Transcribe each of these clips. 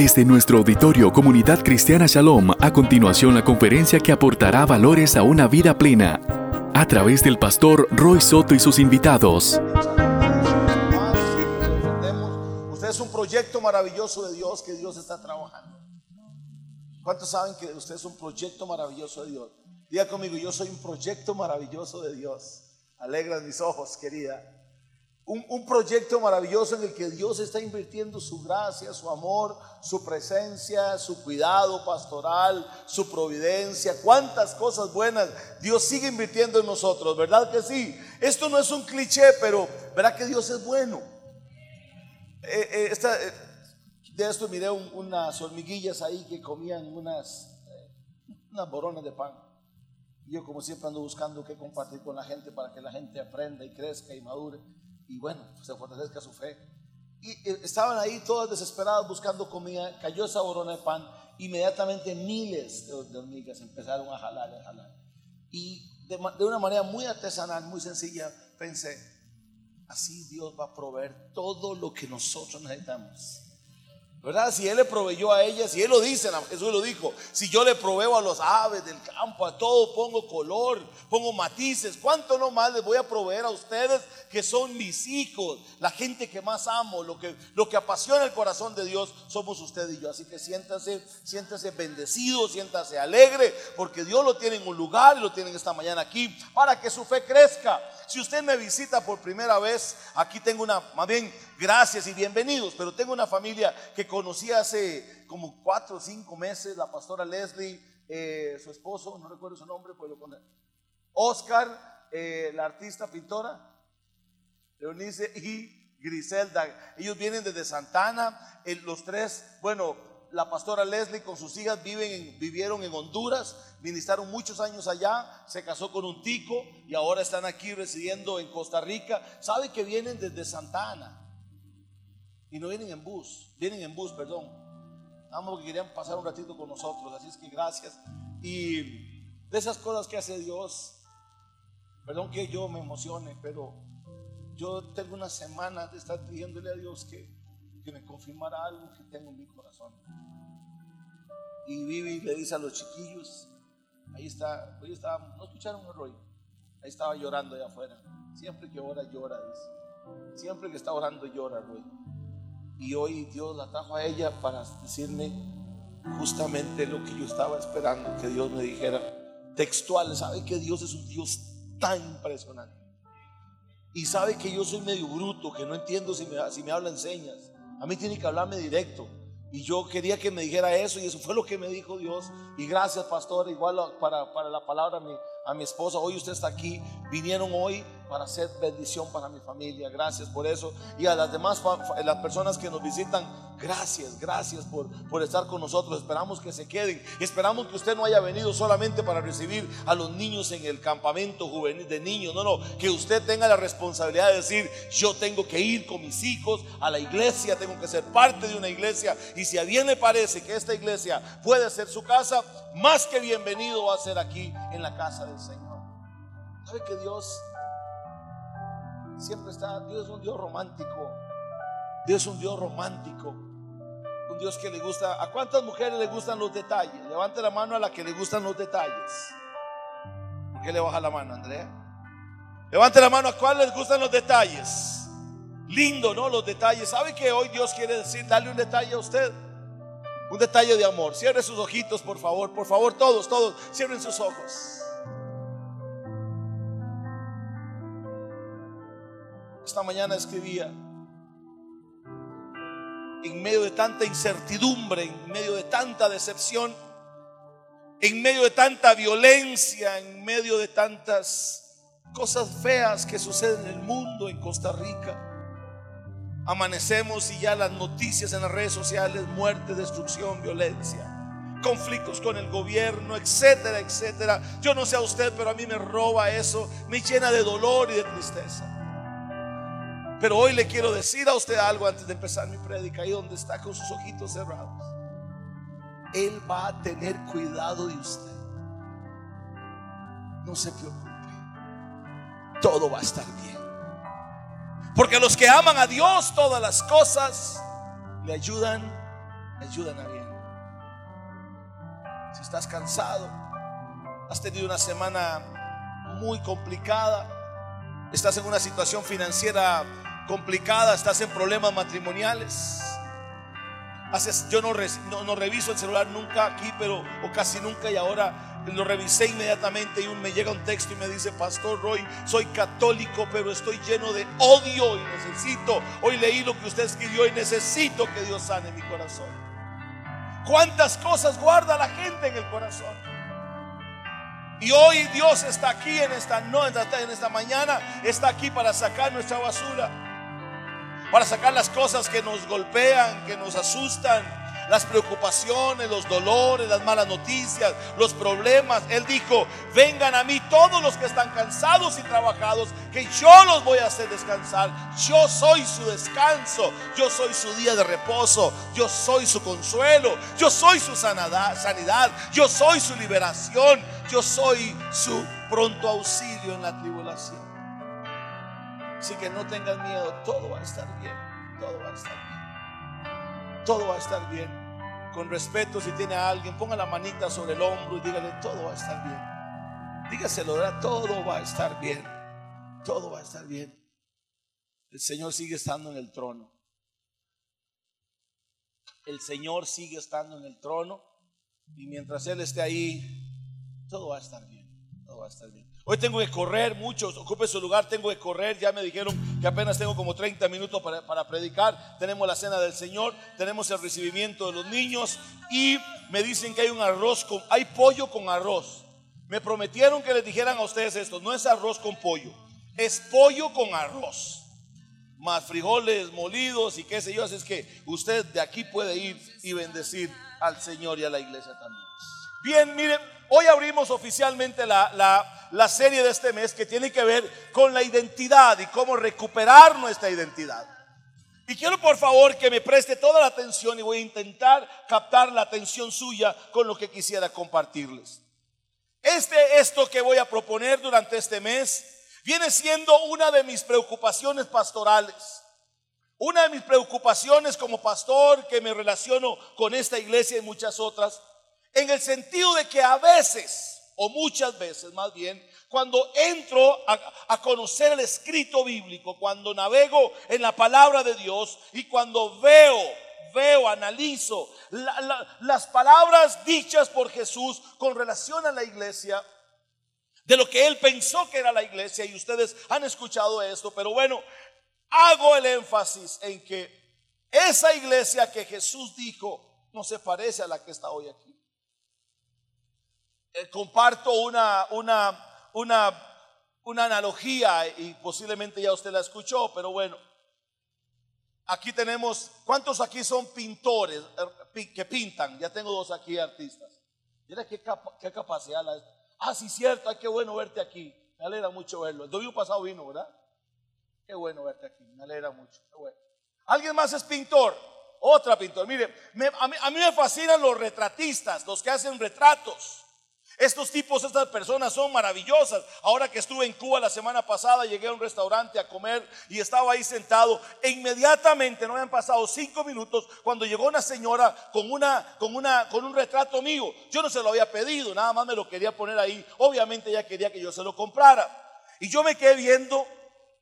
Desde nuestro auditorio Comunidad Cristiana Shalom, a continuación la conferencia que aportará valores a una vida plena, a través del pastor Roy Soto y sus invitados. Usted es un proyecto maravilloso de Dios que Dios está trabajando. ¿Cuántos saben que usted es un proyecto maravilloso de Dios? Diga conmigo, yo soy un proyecto maravilloso de Dios. Alegra mis ojos, querida. Un, proyecto maravilloso en el que Dios está invirtiendo su gracia, su amor, su presencia, su cuidado pastoral, su providencia, cuántas cosas buenas Dios sigue invirtiendo en nosotros, ¿verdad que sí? Esto no es un cliché, pero ¿verdad que Dios es bueno? Eh, eh, eh, de esto miré unas hormiguillas ahí que comían unas, unas boronas de pan. Yo como siempre ando buscando qué compartir con la gente para que la gente aprenda y crezca y madure y bueno, se fortalezca su fe. Y eh, estaban ahí todas desesperadas buscando comida, cayó esa borona de pan, inmediatamente miles de, hormigas empezaron a jalar, a jalar. Y de una manera muy artesanal, muy sencilla, pensé, así Dios va a proveer todo lo que nosotros necesitamos. ¿Verdad? Si Él le proveyó a ellas, si Él lo dice, Jesús lo dijo, si yo le proveo a los aves del campo, a todo pongo color, pongo matices, ¿cuánto no más les voy a proveer a ustedes que son mis hijos, la gente que más amo, lo que, lo que apasiona el corazón de Dios somos usted y yo. Así que siéntase, siéntase bendecido, siéntase alegre, porque Dios lo tiene en un lugar lo tiene esta mañana aquí para que su fe crezca. Si usted me visita por primera vez, aquí tengo una, más bien, gracias y bienvenidos, pero tengo una familia que conocí hace como cuatro o cinco meses, la pastora Leslie, eh, su esposo, no recuerdo su nombre, puedo poner, Oscar, eh, la artista pintora, Leonice y Griselda. Ellos vienen desde Santana, los tres, bueno, la pastora Leslie con sus hijas viven vivieron en Honduras, ministraron muchos años allá, se casó con un tico y ahora están aquí residiendo en Costa Rica. Sabe que vienen desde Santana y no vienen en bus, vienen en bus, perdón. Vamos que querían pasar un ratito con nosotros, así es que gracias. Y de esas cosas que hace Dios, perdón que yo me emocione, pero yo tengo una semana de estar pidiéndole a Dios que, que me confirmara algo que tengo en mi corazón. Y Vivi le dice a los chiquillos, ahí está, hoy estaba, ¿no escucharon el rollo? Ahí estaba llorando allá afuera. Siempre que ora, llora, dice. Siempre que está orando, llora, Roy. Y hoy Dios la trajo a ella para decirme justamente lo que yo estaba esperando que Dios me dijera. Textual, ¿sabe que Dios es un Dios tan impresionante? Y sabe que yo soy medio bruto, que no entiendo si me, si me hablan señas. A mí tiene que hablarme directo. Y yo quería que me dijera eso y eso fue lo que me dijo Dios. Y gracias, pastor, igual para, para la palabra mi, a mi esposa. Hoy usted está aquí. Vinieron hoy para hacer bendición para mi familia. Gracias por eso. Y a las demás las personas que nos visitan, gracias, gracias por, por estar con nosotros. Esperamos que se queden. Esperamos que usted no haya venido solamente para recibir a los niños en el campamento juvenil de niños. No, no, que usted tenga la responsabilidad de decir, yo tengo que ir con mis hijos a la iglesia, tengo que ser parte de una iglesia. Y si a bien le parece que esta iglesia puede ser su casa, más que bienvenido va a ser aquí en la casa del Señor. ¿Sabe que Dios siempre está, Dios es un Dios romántico. Dios es un Dios romántico. Dios que le gusta. ¿A cuántas mujeres le gustan los detalles? Levante la mano a la que le gustan los detalles. ¿Por qué le baja la mano, Andrea? Levante la mano a cuál les gustan los detalles. Lindo, ¿no? Los detalles. ¿Sabe que hoy Dios quiere decir, darle un detalle a usted? Un detalle de amor. Cierre sus ojitos, por favor. Por favor, todos, todos. Cierren sus ojos. Esta mañana escribía, en medio de tanta incertidumbre, en medio de tanta decepción, en medio de tanta violencia, en medio de tantas cosas feas que suceden en el mundo, en Costa Rica. Amanecemos y ya las noticias en las redes sociales, muerte, destrucción, violencia, conflictos con el gobierno, etcétera, etcétera. Yo no sé a usted, pero a mí me roba eso, me llena de dolor y de tristeza. Pero hoy le quiero decir a usted algo antes de empezar mi prédica, ahí donde está con sus ojitos cerrados. Él va a tener cuidado de usted. No se preocupe. Todo va a estar bien. Porque los que aman a Dios, todas las cosas le ayudan ayudan a bien. Si estás cansado, has tenido una semana muy complicada, estás en una situación financiera complicada, estás en problemas matrimoniales. Haces, yo no, reviso el celular nunca aquí, pero o casi nunca y ahora lo revisé inmediatamente y me llega un texto y me dice, Pastor Roy, soy católico, pero estoy lleno de odio y necesito, hoy leí lo que usted escribió y necesito que Dios sane mi corazón. ¿Cuántas cosas guarda la gente en el corazón? Y hoy Dios está aquí en esta, no, en esta mañana, está aquí para sacar nuestra basura, para sacar las cosas que nos golpean, que nos asustan, las preocupaciones, los dolores, las malas noticias, los problemas. Él dijo, vengan a mí todos los que están cansados y trabajados, que yo los voy a hacer descansar. Yo soy su descanso, yo soy su día de reposo, yo soy su consuelo, yo soy su sanidad, yo soy su liberación, yo soy su pronto auxilio en la tribulación. Así que no tengan miedo, todo va a estar bien, todo va a estar bien. Todo va a estar bien con respeto, si tiene a alguien, ponga la manita sobre el hombro y dígale, todo va a estar bien. Dígaselo, todo va a estar bien. Todo va a estar bien. El Señor sigue estando en el trono. El Señor sigue estando en el trono. Y mientras Él esté ahí, todo va a estar bien. Todo va a estar bien. Hoy tengo que correr, muchos, ocupe su lugar, tengo que correr. Ya me dijeron que apenas tengo como 30 minutos para, predicar. Tenemos la cena del Señor, tenemos el recibimiento de los niños y me dicen que hay un arroz con, hay pollo con arroz. Me prometieron que les dijeran a ustedes esto, no es arroz con pollo, es pollo con arroz. Más frijoles molidos y qué sé yo, así es que usted de aquí puede ir y bendecir al Señor y a la iglesia también. Bien, miren, hoy abrimos oficialmente la, la, la, serie de este mes que tiene que ver con la identidad y cómo recuperar nuestra identidad. Y quiero por favor que me preste toda la atención y voy a intentar captar la atención suya con lo que quisiera compartirles. Este, esto que voy a proponer durante este mes viene siendo una de mis preocupaciones pastorales. Una de mis preocupaciones como pastor que me relaciono con esta iglesia y muchas otras en el sentido de que a veces, o muchas veces más bien, cuando entro a, conocer el escrito bíblico, cuando navego en la palabra de Dios y cuando veo, veo, analizo las palabras dichas por Jesús con relación a la iglesia, de lo que él pensó que era la iglesia, y ustedes han escuchado esto, pero bueno, hago el énfasis en que esa iglesia que Jesús dijo no se parece a la que está hoy aquí. Eh, comparto una, una, una, una analogía y posiblemente ya usted la escuchó, pero bueno. Aquí tenemos, ¿cuántos aquí son pintores eh, que pintan? Ya tengo dos aquí artistas. Mira qué, qué capacidad la Ah, sí, cierto, qué bueno verte aquí. Me alegra mucho verlo. El domingo pasado vino, ¿verdad? Qué bueno verte aquí. Me alegra mucho. Qué bueno. ¿Alguien más es pintor? Otra pintor. Mire, a, mí, a mí me fascinan los retratistas, los que hacen retratos. Estos tipos, estas personas son maravillosas. Ahora que estuve en Cuba la semana pasada, llegué a un restaurante a comer y estaba ahí sentado. E inmediatamente, no habían pasado cinco minutos, cuando llegó una señora con, una, con, una, con un retrato mío. Yo no se lo había pedido, nada más me lo quería poner ahí. Obviamente ella quería que yo se lo comprara. Y yo me quedé viendo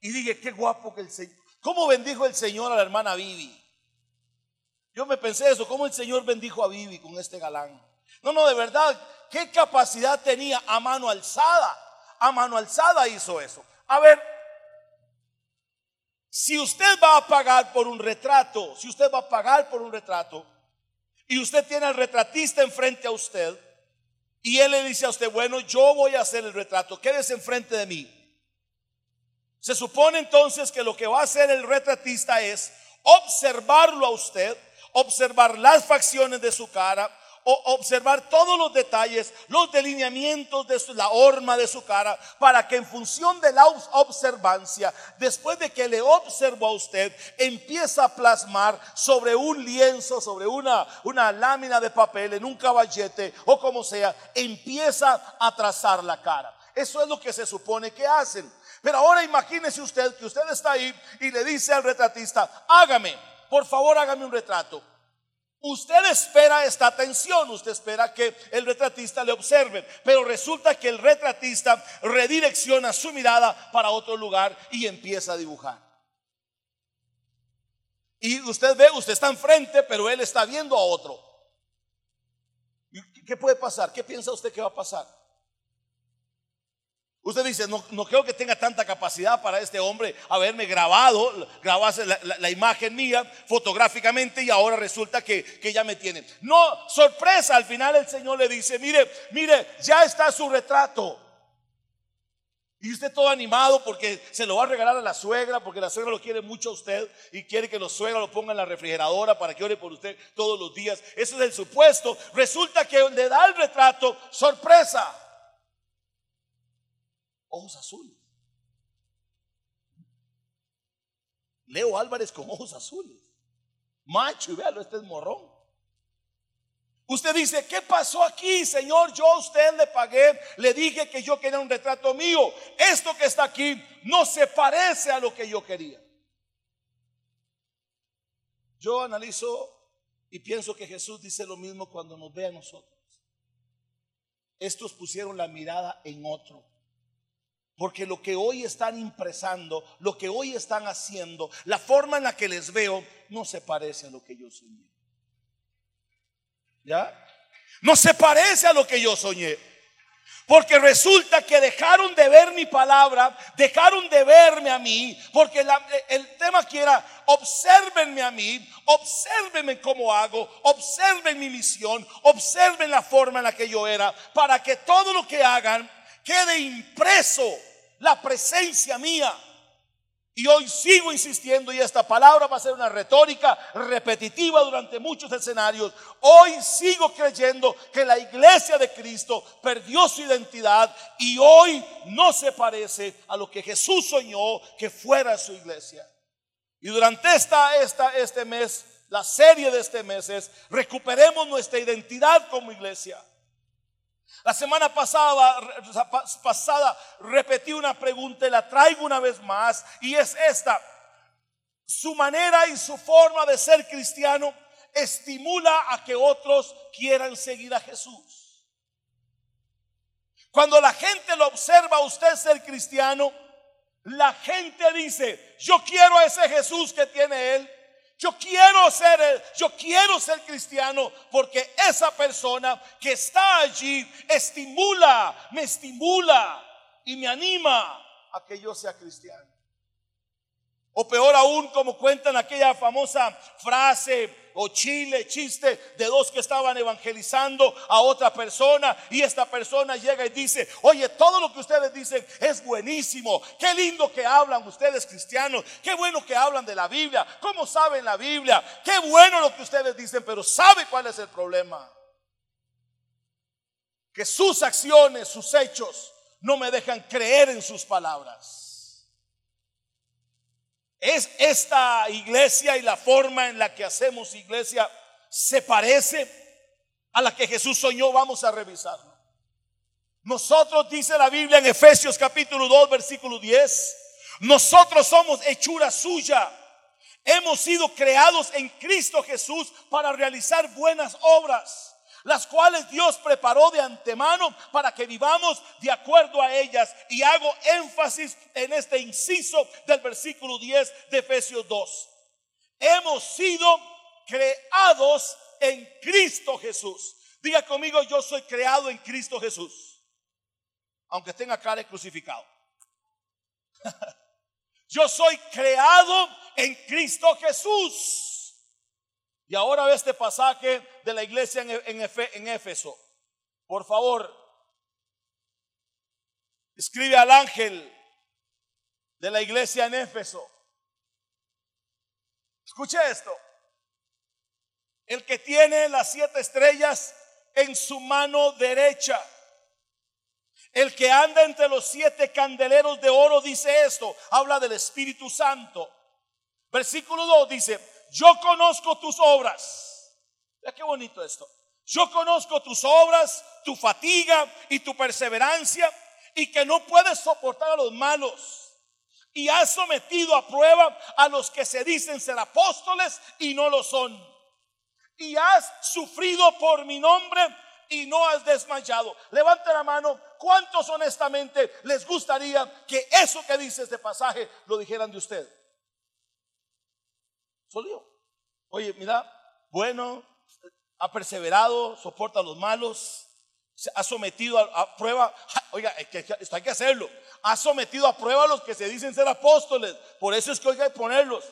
y dije, qué guapo que el Señor. ¿Cómo bendijo el Señor a la hermana Vivi? Yo me pensé eso, ¿cómo el Señor bendijo a Vivi con este galán? No, no, de verdad, ¿qué capacidad tenía a mano alzada? A mano alzada hizo eso. A ver, si usted va a pagar por un retrato, si usted va a pagar por un retrato y usted tiene al retratista enfrente a usted y él le dice a usted, bueno, yo voy a hacer el retrato, quédese enfrente de mí. Se supone entonces que lo que va a hacer el retratista es observarlo a usted, observar las facciones de su cara, observar todos los detalles, los delineamientos de la horma de su cara, para que en función de la observancia, después de que le observó a usted, empieza a plasmar sobre un lienzo, sobre una, una lámina de papel, en un caballete o como sea, empieza a trazar la cara. Eso es lo que se supone que hacen. Pero ahora imagínese usted que usted está ahí y le dice al retratista, hágame, por favor hágame un retrato. Usted espera esta atención, usted espera que el retratista le observe, pero resulta que el retratista redirecciona su mirada para otro lugar y empieza a dibujar. Y usted ve, usted está enfrente, pero él está viendo a otro. ¿Qué puede pasar? ¿Qué piensa usted que va a pasar? Usted dice, no, no creo que tenga tanta capacidad para este hombre haberme grabado, grabase la, imagen mía fotográficamente y ahora resulta que, que ya me tiene. No, sorpresa, al final el Señor le dice, mire, mire, ya está su retrato. Y usted todo animado porque se lo va a regalar a la suegra, porque la suegra lo quiere mucho a usted y quiere que los suegros lo pongan en la refrigeradora para que ore por usted todos los días. Eso es el supuesto. Resulta que le da el retrato, sorpresa. Ojos azules. Leo Álvarez con ojos azules. Macho, y véalo, este es morrón. Usted dice, ¿qué pasó aquí, Señor? Yo a usted le pagué, le dije que yo quería un retrato mío. Esto que está aquí no se parece a lo que yo quería. Yo analizo y pienso que Jesús dice lo mismo cuando nos ve a nosotros. Estos pusieron la mirada en otro. Porque lo que hoy están impresando, lo que hoy están haciendo, la forma en la que les veo, no se parece a lo que yo soñé. ¿Ya? No se parece a lo que yo soñé. Porque resulta que dejaron de ver mi palabra, dejaron de verme a mí, porque el tema que era, observenme a mí, observenme cómo hago, observen mi misión, observen la forma en la que yo era, para que todo lo que hagan quede impreso la presencia mía. Y hoy sigo insistiendo y esta palabra va a ser una retórica repetitiva durante muchos escenarios. Hoy sigo creyendo que la iglesia de Cristo perdió su identidad y hoy no se parece a lo que Jesús soñó que fuera su iglesia. Y durante esta, esta, este mes, la serie de este mes es recuperemos nuestra identidad como iglesia. La semana pasada, repetí una pregunta y la traigo una vez más y es esta. Su manera y su forma de ser cristiano estimula a que otros quieran seguir a Jesús. Cuando la gente lo observa a usted ser cristiano, la gente dice, yo quiero a ese Jesús que tiene él. Yo quiero ser, yo quiero ser cristiano porque esa persona que está allí estimula, me estimula y me anima a que yo sea cristiano. O peor aún, como cuentan aquella famosa frase o chile, chiste de dos que estaban evangelizando a otra persona y esta persona llega y dice, oye, todo lo que ustedes dicen es buenísimo, qué lindo que hablan ustedes cristianos, qué bueno que hablan de la Biblia, cómo saben la Biblia, qué bueno lo que ustedes dicen, pero ¿sabe cuál es el problema? Que sus acciones, sus hechos no me dejan creer en sus palabras. ¿Es esta iglesia y la forma en la que hacemos iglesia se parece a la que Jesús soñó? Vamos a revisarlo. Nosotros, dice la Biblia en Efesios capítulo 2, versículo 10, nosotros somos hechura suya. Hemos sido creados en Cristo Jesús para realizar buenas obras las cuales Dios preparó de antemano para que vivamos de acuerdo a ellas. Y hago énfasis en este inciso del versículo 10 de Efesios 2. Hemos sido creados en Cristo Jesús. Diga conmigo, yo soy creado en Cristo Jesús. Aunque tenga cara crucificado. yo soy creado en Cristo Jesús. Y ahora ve este pasaje de la iglesia en, en Éfeso. Por favor, escribe al ángel de la iglesia en Éfeso. Escuche esto. El que tiene las siete estrellas en su mano derecha. El que anda entre los siete candeleros de oro dice esto. Habla del Espíritu Santo. Versículo 2 dice, yo conozco tus obras. Vea qué bonito esto. Yo conozco tus obras, tu fatiga y tu perseverancia y que no puedes soportar a los malos. Y has sometido a prueba a los que se dicen ser apóstoles y no lo son. y has sufrido por mi nombre y no has desmayado. Levante la mano. ¿Cuántos honestamente les gustaría que eso que dice este pasaje lo dijeran de usted? Oye, mira, bueno, ha perseverado, soporta a los malos, se ha sometido a, prueba. Oiga, esto hay que hacerlo. Ha sometido a prueba a los que se dicen ser apóstoles. Por eso es que hay que ponerlos.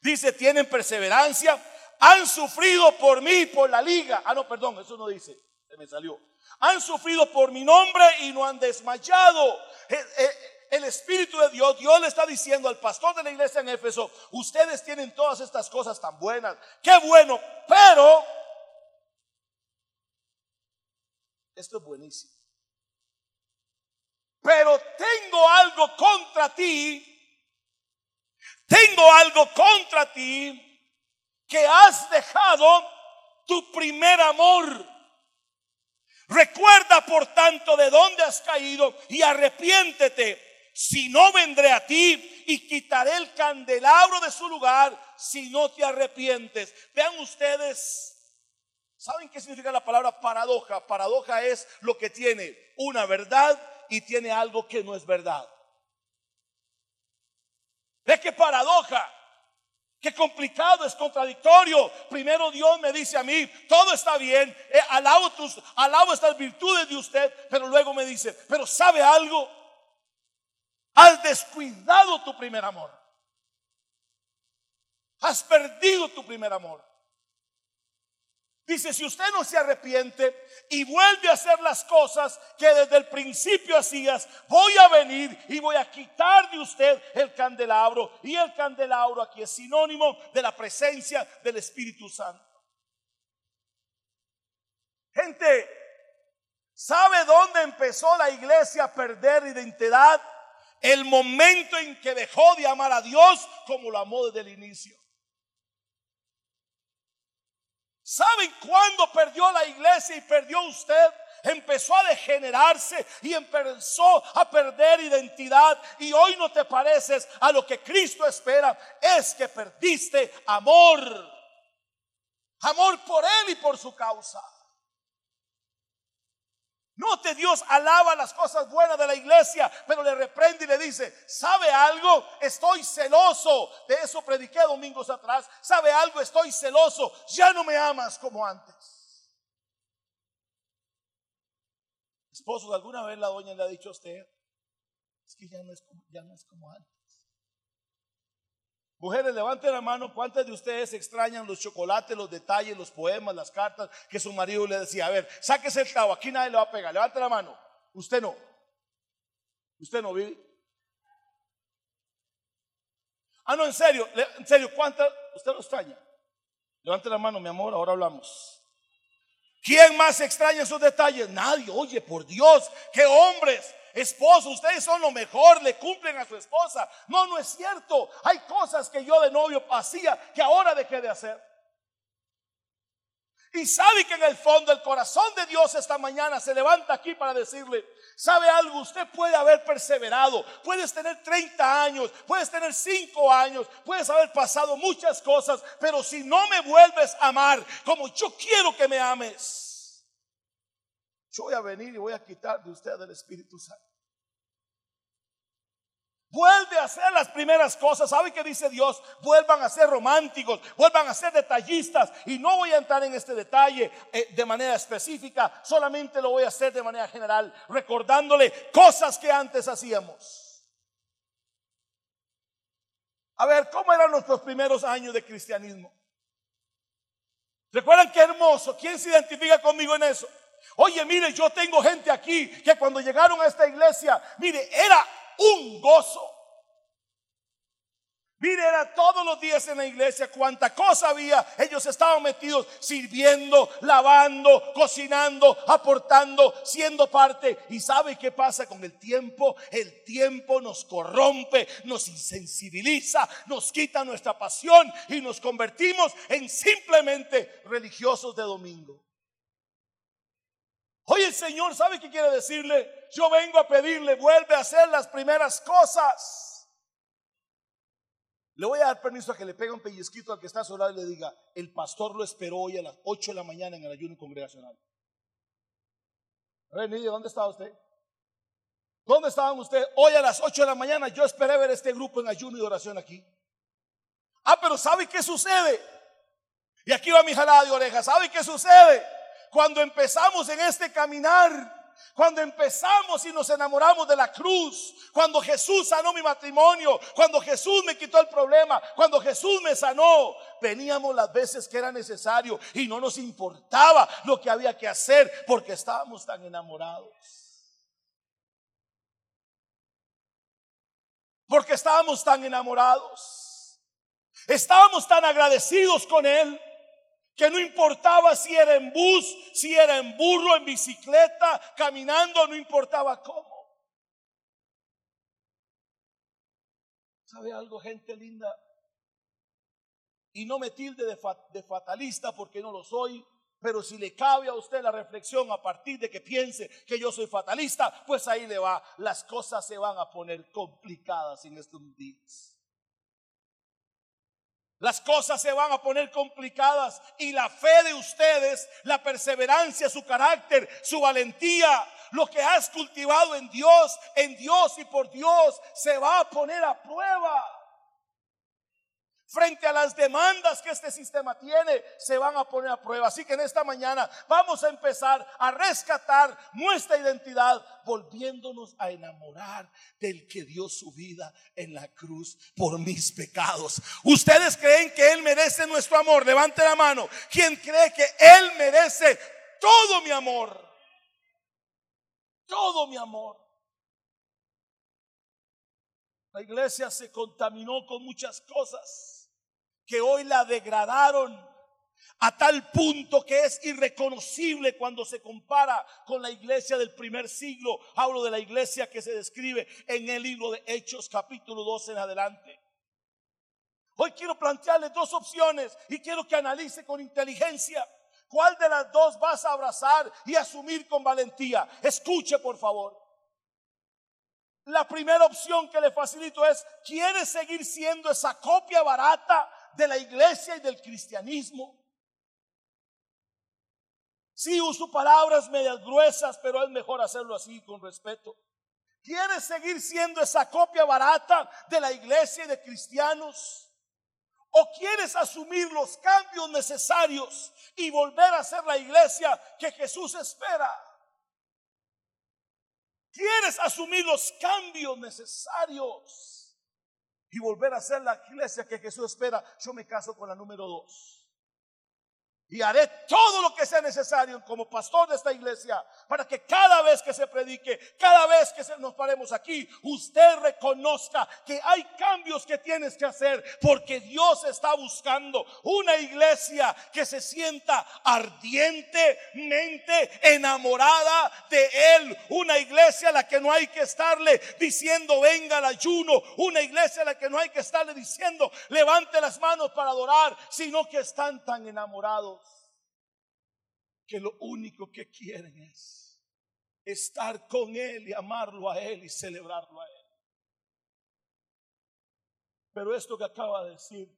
Dice, tienen perseverancia, han sufrido por mí, por la liga. Ah, no, perdón, eso no dice me salió. Han sufrido por mi nombre y no han desmayado. Eh, eh, el Espíritu de Dios, Dios le está diciendo al pastor de la iglesia en Éfeso, ustedes tienen todas estas cosas tan buenas, qué bueno, pero esto es buenísimo. Pero tengo algo contra ti, tengo algo contra ti que has dejado tu primer amor. Recuerda por tanto de dónde has caído y arrepiéntete. Si no vendré a ti y quitaré el candelabro de su lugar si no te arrepientes. Vean ustedes, ¿saben qué significa la palabra paradoja? Paradoja es lo que tiene una verdad y tiene algo que no es verdad. ¿Ves qué paradoja? Qué complicado, es contradictorio. Primero Dios me dice a mí, todo está bien, eh, alabo, alabo estas virtudes de usted, pero luego me dice, pero ¿sabe algo? Has descuidado tu primer amor. Has perdido tu primer amor. Dice, si usted no se arrepiente y vuelve a hacer las cosas que desde el principio hacías, voy a venir y voy a quitar de usted el candelabro. Y el candelabro aquí es sinónimo de la presencia del Espíritu Santo. Gente, ¿sabe dónde empezó la iglesia a perder identidad? El momento en que dejó de amar a Dios como lo amó desde el inicio. ¿Saben cuándo perdió la iglesia y perdió usted? Empezó a degenerarse y empezó a perder identidad. Y hoy no te pareces a lo que Cristo espera. Es que perdiste amor. Amor por Él y por su causa. Note, Dios alaba las cosas buenas de la iglesia, pero le reprende y le dice, ¿sabe algo? Estoy celoso. De eso prediqué domingos atrás. ¿Sabe algo? Estoy celoso. Ya no me amas como antes. Esposos, ¿alguna vez la doña le ha dicho a usted? Es que ya no es como, ya no es como antes. Mujeres, levanten la mano. ¿Cuántas de ustedes extrañan los chocolates, los detalles, los poemas, las cartas que su marido le decía? A ver, sáquese el clavo, aquí nadie le va a pegar. Levante la mano. Usted no. Usted no vive. Ah, no, en serio, en serio, ¿cuántas? Usted lo extraña. Levante la mano, mi amor, ahora hablamos. ¿Quién más extraña esos detalles? Nadie. Oye, por Dios, qué hombres esposo, ustedes son lo mejor, le cumplen a su esposa. No, no es cierto. Hay cosas que yo de novio hacía que ahora dejé de hacer. Y sabe que en el fondo el corazón de Dios esta mañana se levanta aquí para decirle, ¿sabe algo? Usted puede haber perseverado, puedes tener 30 años, puedes tener 5 años, puedes haber pasado muchas cosas, pero si no me vuelves a amar como yo quiero que me ames, yo voy a venir y voy a quitar de usted el Espíritu Santo. Vuelve a hacer las primeras cosas. ¿Sabe qué dice Dios? Vuelvan a ser románticos, vuelvan a ser detallistas. Y no voy a entrar en este detalle eh, de manera específica, solamente lo voy a hacer de manera general, recordándole cosas que antes hacíamos. A ver, ¿cómo eran nuestros primeros años de cristianismo? ¿Recuerdan qué hermoso? ¿Quién se identifica conmigo en eso? Oye, mire, yo tengo gente aquí que cuando llegaron a esta iglesia, mire, era un gozo. Mire, era todos los días en la iglesia, cuánta cosa había. Ellos estaban metidos sirviendo, lavando, cocinando, aportando, siendo parte. ¿Y sabe qué pasa con el tiempo? El tiempo nos corrompe, nos insensibiliza, nos quita nuestra pasión y nos convertimos en simplemente religiosos de domingo. Hoy el Señor sabe qué quiere decirle. Yo vengo a pedirle, vuelve a hacer las primeras cosas. Le voy a dar permiso a que le pegue un pellizquito al que está a su y le diga, el pastor lo esperó hoy a las 8 de la mañana en el ayuno congregacional. A ver, ¿dónde estaba usted? ¿Dónde estaban ustedes? Hoy a las 8 de la mañana yo esperé ver este grupo en ayuno y oración aquí. Ah, pero ¿sabe qué sucede? Y aquí va mi jalada de orejas. ¿Sabe qué sucede? Cuando empezamos en este caminar, cuando empezamos y nos enamoramos de la cruz, cuando Jesús sanó mi matrimonio, cuando Jesús me quitó el problema, cuando Jesús me sanó, veníamos las veces que era necesario y no nos importaba lo que había que hacer porque estábamos tan enamorados. Porque estábamos tan enamorados. Estábamos tan agradecidos con Él que no importaba si era en bus, si era en burro, en bicicleta, caminando, no importaba cómo. ¿Sabe algo, gente linda? Y no me tilde de, de, fatalista porque no lo soy, pero si le cabe a usted la reflexión a partir de que piense que yo soy fatalista, pues ahí le va. Las cosas se van a poner complicadas en estos días. Las cosas se van a poner complicadas y la fe de ustedes, la perseverancia, su carácter, su valentía, lo que has cultivado en Dios, en Dios y por Dios, se va a poner a prueba frente a las demandas que este sistema tiene, se van a poner a prueba. Así que en esta mañana vamos a empezar a rescatar nuestra identidad, volviéndonos a enamorar del que dio su vida en la cruz por mis pecados. ¿Ustedes creen que Él merece nuestro amor? Levante la mano. ¿Quién cree que Él merece todo mi amor? Todo mi amor. La iglesia se contaminó con muchas cosas que hoy la degradaron a tal punto que es irreconocible cuando se compara con la iglesia del primer siglo. Hablo de la iglesia que se describe en el libro de Hechos capítulo 12 en adelante. Hoy quiero plantearle dos opciones y quiero que analice con inteligencia cuál de las dos vas a abrazar y asumir con valentía. Escuche por favor. La primera opción que le facilito es, ¿quiere seguir siendo esa copia barata de la iglesia y del cristianismo. Sí uso palabras medias gruesas, pero es mejor hacerlo así con respeto. ¿Quieres seguir siendo esa copia barata de la iglesia y de cristianos? ¿O quieres asumir los cambios necesarios y volver a ser la iglesia que Jesús espera? ¿Quieres asumir los cambios necesarios? Y volver a ser la iglesia que Jesús espera, yo me caso con la número dos. Y haré todo lo que sea necesario como pastor de esta iglesia para que cada vez que se predique, cada vez que nos paremos aquí, usted reconozca que hay cambios que tienes que hacer porque Dios está buscando una iglesia que se sienta ardientemente enamorada de Él. Una iglesia a la que no hay que estarle diciendo venga al ayuno. Una iglesia a la que no hay que estarle diciendo levante las manos para adorar, sino que están tan enamorados que lo único que quieren es estar con Él y amarlo a Él y celebrarlo a Él. Pero esto que acaba de decir,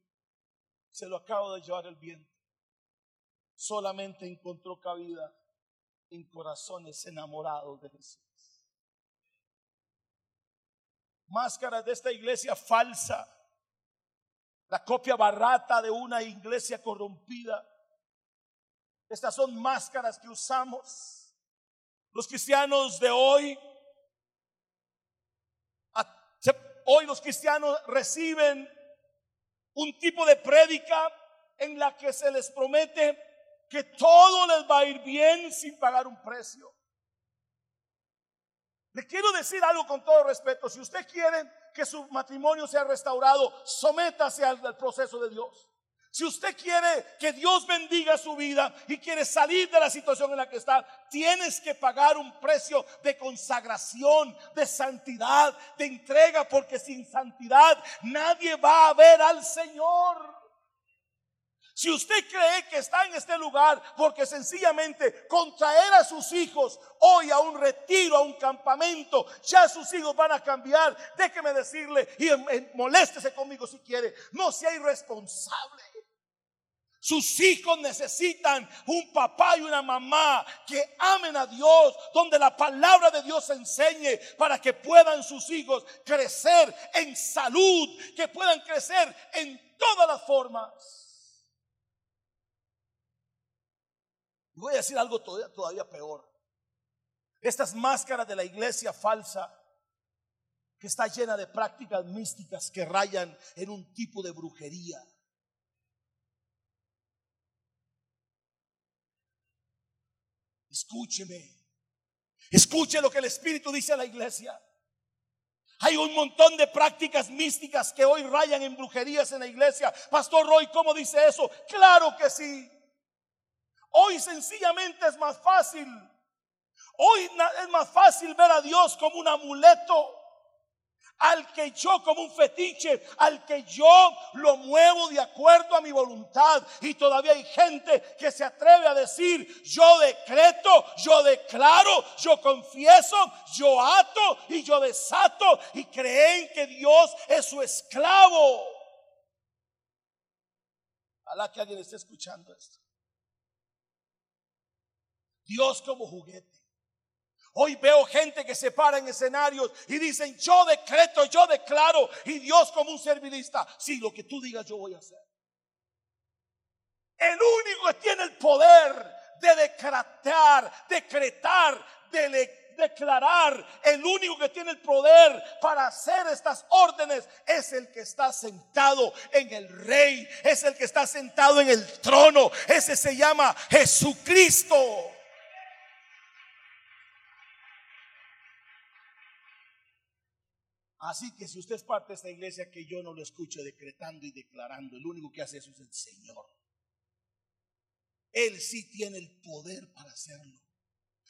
se lo acaba de llevar el viento. Solamente encontró cabida en corazones enamorados de Jesús. Máscaras de esta iglesia falsa, la copia barata de una iglesia corrompida estas son máscaras que usamos. Los cristianos de hoy, hoy los cristianos reciben un tipo de prédica en la que se les promete que todo les va a ir bien sin pagar un precio. Le quiero decir algo con todo respeto. Si usted quiere que su matrimonio sea restaurado, sométase al proceso de Dios. Si usted quiere que Dios bendiga su vida y quiere salir de la situación en la que está, tienes que pagar un precio de consagración, de santidad, de entrega, porque sin santidad nadie va a ver al Señor. Si usted cree que está en este lugar porque sencillamente contraer a sus hijos hoy a un retiro, a un campamento, ya sus hijos van a cambiar, déjeme decirle y moléstese conmigo si quiere, no sea irresponsable. Sus hijos necesitan un papá y una mamá que amen a Dios, donde la palabra de Dios enseñe para que puedan sus hijos crecer en salud, que puedan crecer en todas las formas. voy a decir algo todavía, todavía peor. Estas máscaras de la iglesia falsa que está llena de prácticas místicas que rayan en un tipo de brujería. Escúcheme. Escuche lo que el Espíritu dice a la iglesia. Hay un montón de prácticas místicas que hoy rayan en brujerías en la iglesia. Pastor Roy, ¿cómo dice eso? Claro que sí. Hoy sencillamente es más fácil. Hoy es más fácil ver a Dios como un amuleto. Al que yo como un fetiche, al que yo lo muevo de acuerdo a mi voluntad. Y todavía hay gente que se atreve a decir, yo decreto, yo declaro, yo confieso, yo ato y yo desato. Y creen que Dios es su esclavo. Ojalá que alguien esté escuchando esto. Dios como juguete. Hoy veo gente que se para en escenarios y dicen, yo decreto, yo declaro, y Dios como un servilista, sí, lo que tú digas yo voy a hacer. El único que tiene el poder de decretar, decretar, de declarar, el único que tiene el poder para hacer estas órdenes es el que está sentado en el rey, es el que está sentado en el trono, ese se llama Jesucristo. Así que si usted es parte de esta iglesia, que yo no lo escuche decretando y declarando, el único que hace eso es el Señor. Él sí tiene el poder para hacerlo.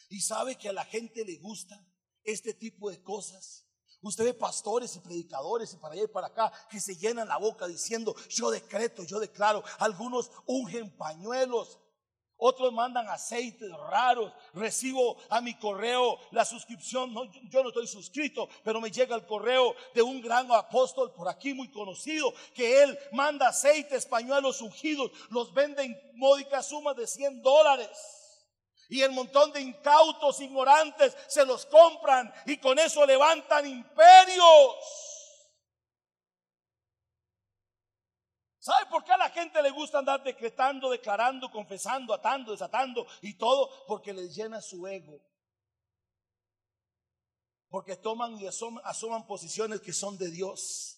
Y sabe que a la gente le gusta este tipo de cosas. Usted ve pastores y predicadores y para allá y para acá que se llenan la boca diciendo, yo decreto, yo declaro. Algunos ungen pañuelos, otros mandan aceites raros. Recibo a mi correo la suscripción. yo no estoy suscrito, pero me llega el correo de un gran apóstol por aquí muy conocido que él manda aceites, pañuelos ungidos. Los vende en módicas sumas de 100 dólares. Y el montón de incautos, ignorantes, se los compran y con eso levantan imperios. ¿Sabe por qué a la gente le gusta andar decretando, declarando, confesando, atando, desatando y todo? Porque les llena su ego. Porque toman y asoman, posiciones que son de Dios.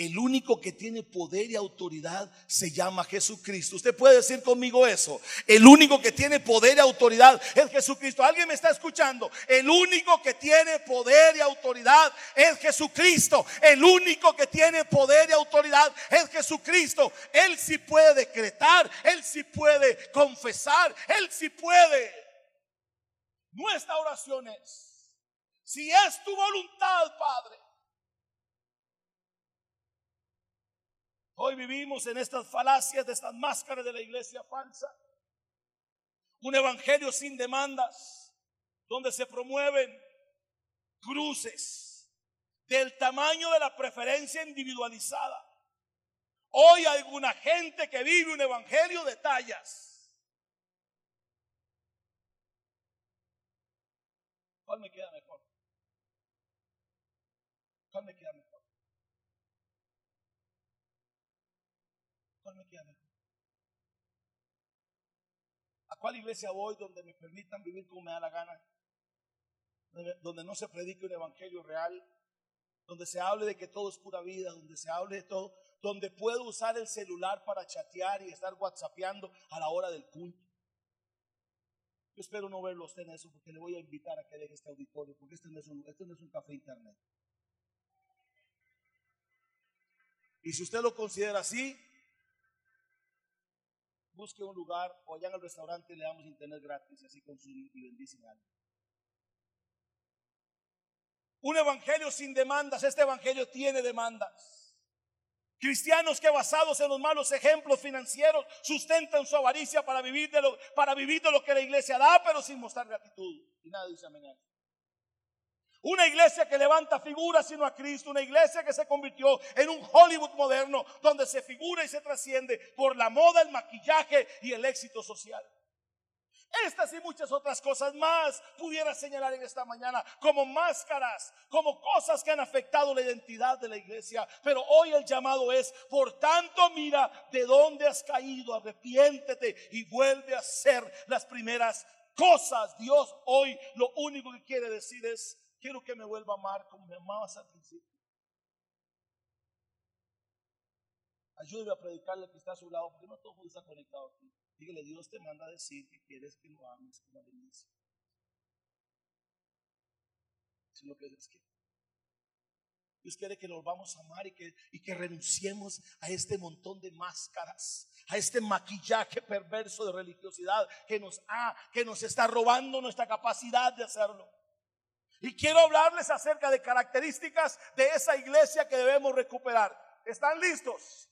El único que tiene poder y autoridad se llama Jesucristo. Usted puede decir conmigo eso. El único que tiene poder y autoridad es Jesucristo. ¿Alguien me está escuchando? El único que tiene poder y autoridad es Jesucristo. El único que tiene poder y autoridad es Jesucristo. Él sí puede decretar, Él sí puede confesar, Él sí puede. Nuestra oración es, si es tu voluntad, Padre Hoy vivimos en estas falacias de estas máscaras de la iglesia falsa. Un evangelio sin demandas, donde se promueven cruces del tamaño de la preferencia individualizada. Hoy hay alguna gente que vive un evangelio de tallas. ¿Cuál me queda mejor? ¿Cuál me queda mejor? ¿A cuál iglesia voy donde me permitan vivir como me da la gana? Donde, no se predique un evangelio real, donde se hable de que todo es pura vida, donde se hable de todo, donde puedo usar el celular para chatear y estar whatsappeando a la hora del culto. Yo espero no verlo usted en eso porque le voy a invitar a que deje este auditorio, porque este no es un, este no es un café internet. Y si usted lo considera así, busque un lugar o allá en el restaurante le damos internet gratis, así con y bendicen Un evangelio sin demandas, este evangelio tiene demandas. Cristianos que basados en los malos ejemplos financieros sustentan su avaricia para vivir de lo, para vivir de lo que la iglesia da, pero sin mostrar gratitud. Y nada dice amén. Una iglesia que levanta figuras sino a Cristo, una iglesia que se convirtió en un Hollywood moderno donde se figura y se trasciende por la moda, el maquillaje y el éxito social. Estas y muchas otras cosas más pudiera señalar en esta mañana como máscaras, como cosas que han afectado la identidad de la iglesia. Pero hoy el llamado es, por tanto, mira de dónde has caído, arrepiéntete y vuelve a hacer las primeras cosas. Dios hoy lo único que quiere decir es, quiero que me vuelva a amar como me amabas al principio. Ayúdeme a predicarle que está a su lado, porque no todo mundo está conectado aquí. Dígale, Dios te manda a decir que quieres que lo ames como al inicio. Eso es lo que Dios quiere. Dios quiere que nos vamos a amar y que, y que renunciemos a este montón de máscaras, a este maquillaje perverso de religiosidad que nos, ha, que nos está robando nuestra capacidad de hacerlo. Y quiero hablarles acerca de características de esa iglesia que debemos recuperar. ¿Están listos?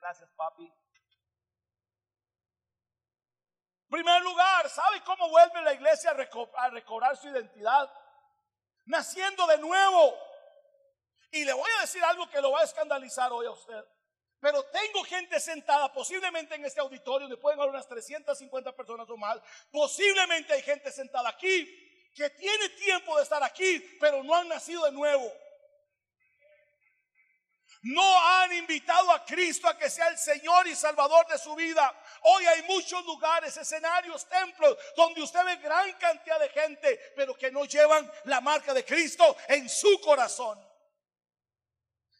Gracias, papi. Primer lugar, ¿sabe cómo vuelve la iglesia a, recobrar su identidad? Naciendo de nuevo. Y le voy a decir algo que lo va a escandalizar hoy a usted. Pero tengo gente sentada, posiblemente en este auditorio, donde pueden haber unas 350 personas o más. Posiblemente hay gente sentada aquí que tiene tiempo de estar aquí, pero no han nacido de nuevo no han invitado a Cristo a que sea el Señor y Salvador de su vida. Hoy hay muchos lugares, escenarios, templos, donde usted ve gran cantidad de gente, pero que no llevan la marca de Cristo en su corazón.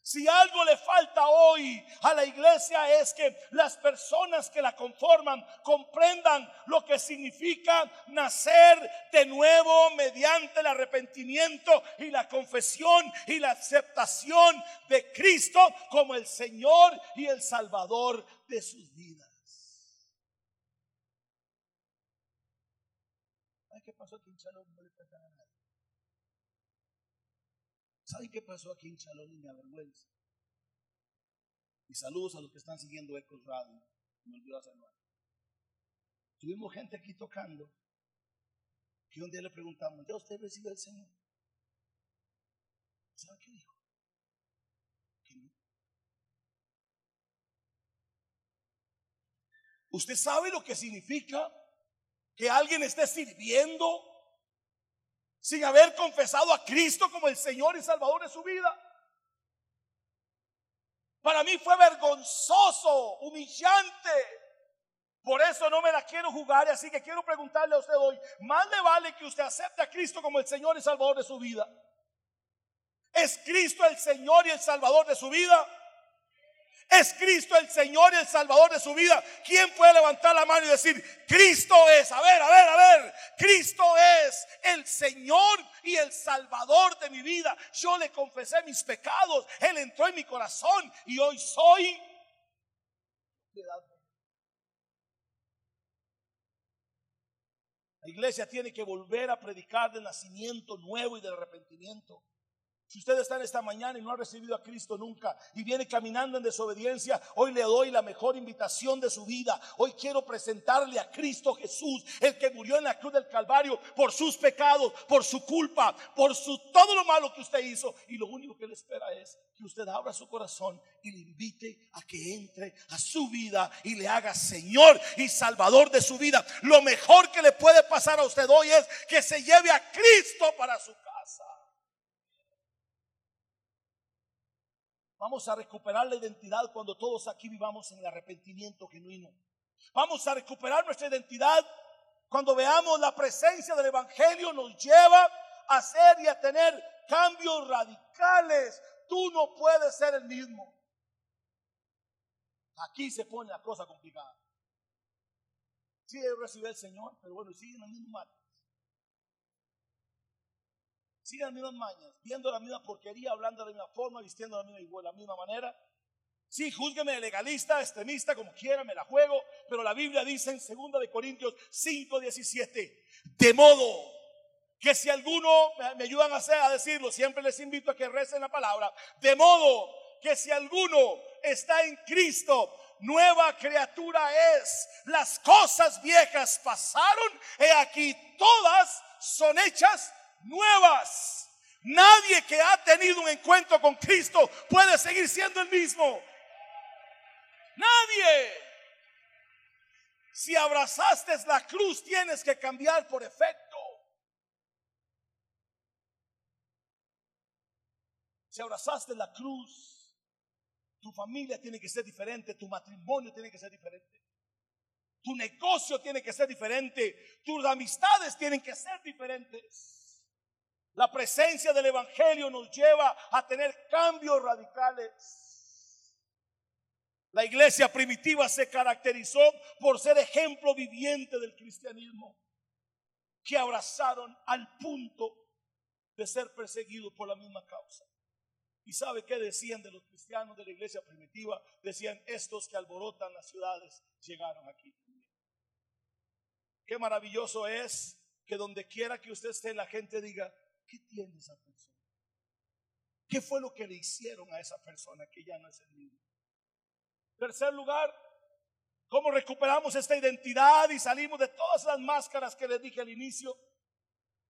Si algo le falta hoy a la iglesia es que las personas que la conforman comprendan lo que significa nacer de nuevo mediante el arrepentimiento y la confesión y la aceptación de Cristo como el Señor y el Salvador de sus vidas. ¿Qué pasó aquí en ¿Saben qué pasó aquí en Chalón me avergüenza? Y saludos a los que están siguiendo Ecos Radio. Me olvidó saludar. Tuvimos gente aquí tocando. Que un día le preguntamos, ¿ya usted recibe al Señor? ¿Sabe qué dijo? Que no. ¿Usted sabe lo que significa que alguien esté sirviendo sin haber confesado a Cristo como el Señor y Salvador de su vida. Para mí fue vergonzoso, humillante. Por eso no me la quiero jugar, así que quiero preguntarle a usted hoy, más le vale que usted acepte a Cristo como el Señor y Salvador de su vida. ¿Es Cristo el Señor y el Salvador de su vida? ¿Es Cristo el Señor y el Salvador de su vida? ¿Quién puede levantar la mano y decir, Cristo es, a ver, a ver, a ver, Cristo es el Señor y el Salvador de mi vida? Yo le confesé mis pecados, Él entró en mi corazón y hoy soy... La iglesia tiene que volver a predicar del nacimiento nuevo y del arrepentimiento. Si usted está en esta mañana y no ha recibido a Cristo nunca y viene caminando en desobediencia, hoy le doy la mejor invitación de su vida. Hoy quiero presentarle a Cristo Jesús, el que murió en la cruz del Calvario por sus pecados, por su culpa, por su todo lo malo que usted hizo. Y lo único que le espera es que usted abra su corazón y le invite a que entre a su vida y le haga Señor y Salvador de su vida. Lo mejor que le puede pasar a usted hoy es que se lleve a Cristo para su casa. Vamos a recuperar la identidad cuando todos aquí vivamos en el arrepentimiento genuino. Vamos a recuperar nuestra identidad cuando veamos la presencia del Evangelio nos lleva a hacer y a tener cambios radicales. Tú no puedes ser el mismo. Aquí se pone la cosa complicada. Sí, recibe el Señor, pero bueno, sigue en la misma siguen las mismas mañas, viendo la misma porquería, hablando de la misma forma, vistiendo de la misma, la misma manera. Sí, júzgueme legalista, extremista, como quiera, me la juego, pero la Biblia dice en 2 de Corintios 5, 17, de modo que si alguno me ayudan a, hacer, a decirlo, siempre les invito a que recen la palabra, de modo que si alguno está en Cristo, nueva criatura es. Las cosas viejas pasaron, y aquí todas son hechas nuevas. Nadie que ha tenido un encuentro con Cristo puede seguir siendo el mismo. Nadie. Si abrazaste la cruz, tienes que cambiar por efecto. Si abrazaste la cruz, tu familia tiene que ser diferente, tu matrimonio tiene que ser diferente, tu negocio tiene que ser diferente, tus amistades tienen que ser diferentes. La presencia del Evangelio nos lleva a tener cambios radicales. La iglesia primitiva se caracterizó por ser ejemplo viviente del cristianismo, que abrazaron al punto de ser perseguidos por la misma causa. ¿Y sabe qué decían de los cristianos de la iglesia primitiva? Decían, estos que alborotan las ciudades llegaron aquí. Qué maravilloso es que donde quiera que usted esté, la gente diga, ¿qué tiene esa persona? ¿Qué fue lo que le hicieron a esa persona que ya no es el mismo? Tercer lugar, ¿cómo recuperamos esta identidad y salimos de todas las máscaras que les dije al inicio?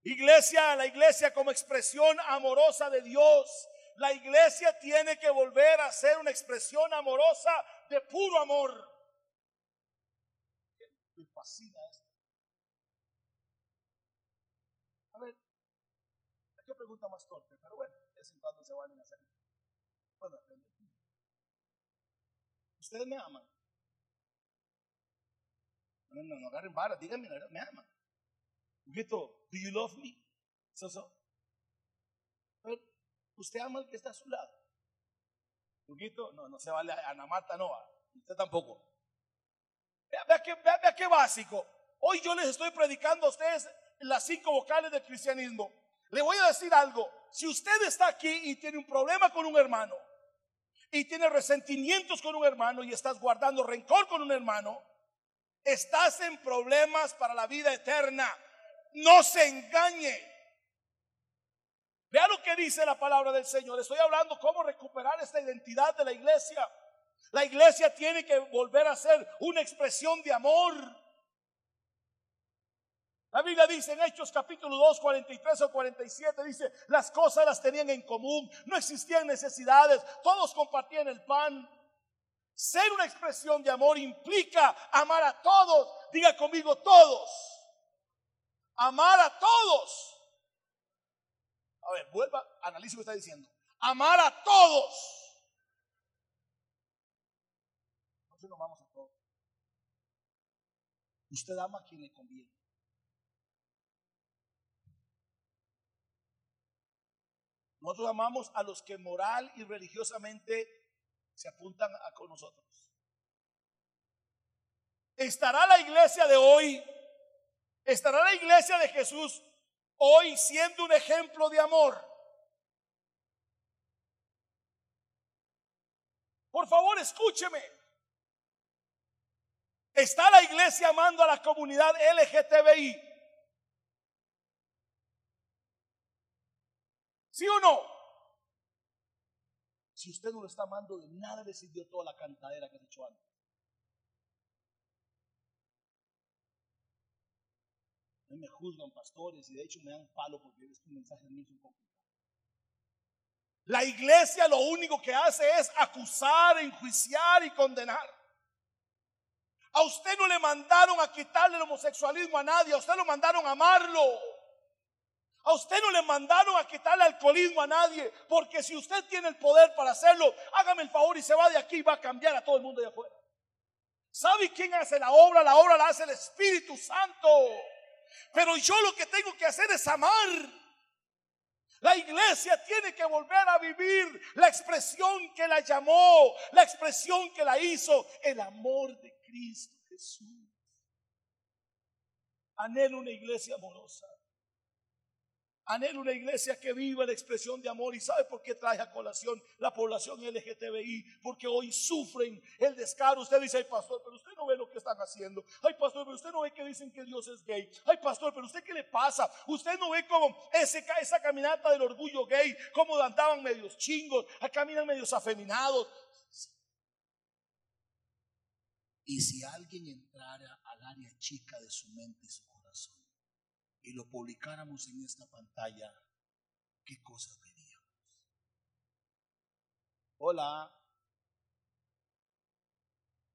Iglesia, la iglesia como expresión amorosa de Dios la iglesia tiene que volver a ser una expresión amorosa de puro amor. Fascina esto. Pregunta más torpe, pero bueno, es en cuando se van a hacer. Bueno, Ustedes me aman. No, no, no agarren vara, díganme, me aman. Grito, do you love me? So, so. Usted ama al que está a su lado. Poquito, no, no se vale a Ana Marta, no, usted tampoco. Vea, qué, vea, qué básico. Hoy yo les estoy predicando a ustedes las cinco vocales del cristianismo. Le voy a decir algo. Si usted está aquí y tiene un problema con un hermano, y tiene resentimientos con un hermano, y estás guardando rencor con un hermano, estás en problemas para la vida eterna. No se engañe. Vea lo que dice la palabra del Señor. Estoy hablando cómo recuperar esta identidad de la iglesia. La iglesia tiene que volver a ser una expresión de amor. La Biblia dice en Hechos capítulo 2, 43 o 47, dice, las cosas las tenían en común, no existían necesidades, todos compartían el pan. Ser una expresión de amor implica amar a todos, diga conmigo todos, amar a todos. A ver, vuelva, analice lo que está diciendo. Amar a todos. Nosotros nos vamos a todos. Usted ama a quien le conviene. Nosotros amamos a los que moral y religiosamente se apuntan a con nosotros. ¿Estará la iglesia de hoy? ¿Estará la iglesia de Jesús hoy siendo un ejemplo de amor. Por favor, escúcheme. ¿Está la iglesia amando a la comunidad LGTBI? ¿Sí o no? Si usted no lo está amando, de nada le sirvió toda la cantadera que se echó antes. me juzgan pastores y de hecho me dan palo porque mensaje es un poco. La iglesia lo único que hace es acusar, enjuiciar y condenar. A usted no le mandaron a quitarle el homosexualismo a nadie, a usted lo mandaron a amarlo. A usted no le mandaron a quitarle el alcoholismo a nadie, porque si usted tiene el poder para hacerlo, hágame el favor y se va de aquí y va a cambiar a todo el mundo de afuera. ¿Sabe quién hace la obra? La obra la hace el Espíritu Santo. Pero yo lo que tengo que hacer es amar. La iglesia tiene que volver a vivir la expresión que la llamó, la expresión que la hizo, el amor de Cristo Jesús. Anhelo una iglesia amorosa. Anhelo una iglesia que viva la expresión de amor. ¿Y sabe por qué trae a colación la población LGTBI? Porque hoy sufren el descaro. Usted dice, ay pastor, pero usted no ve lo que están haciendo. Ay pastor, pero usted no ve que dicen que Dios es gay. Ay pastor, pero usted qué le pasa? Usted no ve como ese, esa caminata del orgullo gay, como andaban medios chingos, caminan medios afeminados. Y si alguien entrara al área chica de su mente y su corazón, y lo publicáramos en esta pantalla, ¿qué cosas veríamos? Hola.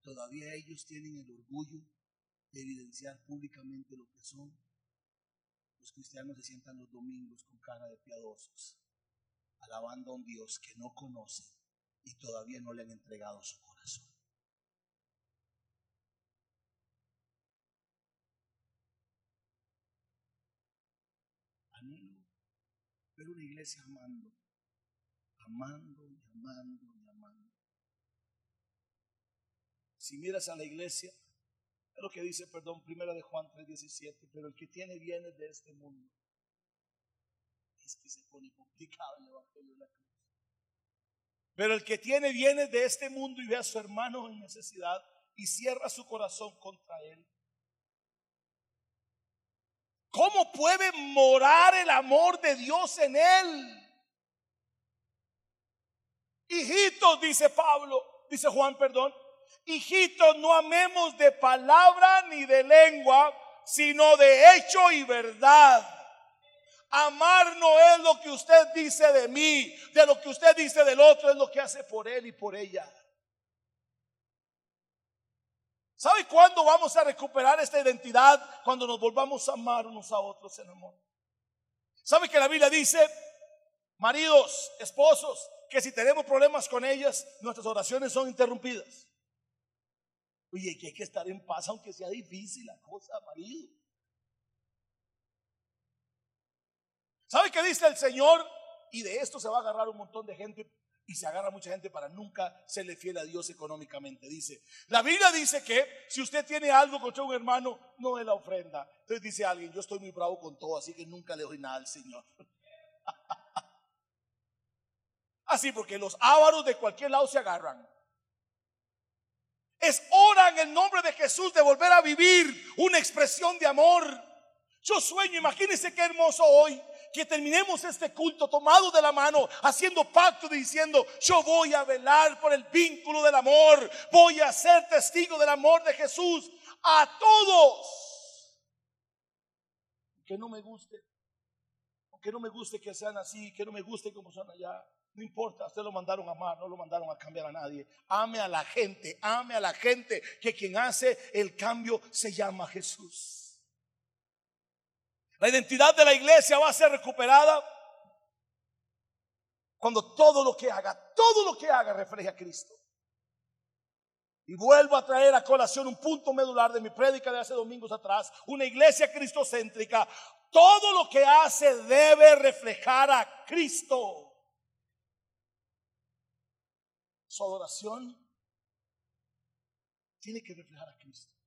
Todavía ellos tienen el orgullo de evidenciar públicamente lo que son. Los cristianos se sientan los domingos con cara de piadosos, alabando a un Dios que no conocen y todavía no le han entregado su corazón. Ver una iglesia amando, amando y amando y amando. Si miras a la iglesia, es lo que dice, perdón, primera de Juan 3:17, pero el que tiene bienes de este mundo, es que se pone complicado el evangelio de la cruz. Pero el que tiene bienes de este mundo y ve a su hermano en necesidad y cierra su corazón contra él, ¿Cómo puede morar el amor de Dios en él? Hijitos, dice Pablo, dice Juan, perdón, hijitos, no amemos de palabra ni de lengua, sino de hecho y verdad. Amar no es lo que usted dice de mí, de lo que usted dice del otro, es lo que hace por él y por ella. ¿Sabe cuándo vamos a recuperar esta identidad? Cuando nos volvamos a amar unos a otros en amor. ¿Sabe que la Biblia dice, maridos, esposos, que si tenemos problemas con ellas, nuestras oraciones son interrumpidas? Oye, que hay que estar en paz aunque sea difícil la cosa, marido. ¿Sabe qué dice el Señor? Y de esto se va a agarrar un montón de gente y se agarra mucha gente para nunca serle fiel a Dios económicamente. Dice, la Biblia dice que si usted tiene algo contra un hermano, no es la ofrenda. Entonces dice alguien, yo estoy muy bravo con todo, así que nunca le doy nada al Señor. así porque los ávaros de cualquier lado se agarran. Es hora en el nombre de Jesús de volver a vivir una expresión de amor. Yo sueño, imagínense qué hermoso hoy que terminemos este culto tomado de la mano, haciendo pacto diciendo, yo voy a velar por el vínculo del amor, voy a ser testigo del amor de Jesús a todos. Que no me guste, que no me guste que sean así, que no me guste como son allá. No importa, ustedes lo mandaron a amar, no lo mandaron a cambiar a nadie. Ame a la gente, ame a la gente, que quien hace el cambio se llama Jesús. La identidad de la iglesia va a ser recuperada cuando todo lo que haga, todo lo que haga refleje a Cristo. Y vuelvo a traer a colación un punto medular de mi prédica de hace domingos atrás, una iglesia cristocéntrica. Todo lo que hace debe reflejar a Cristo. Su adoración tiene que reflejar a Cristo.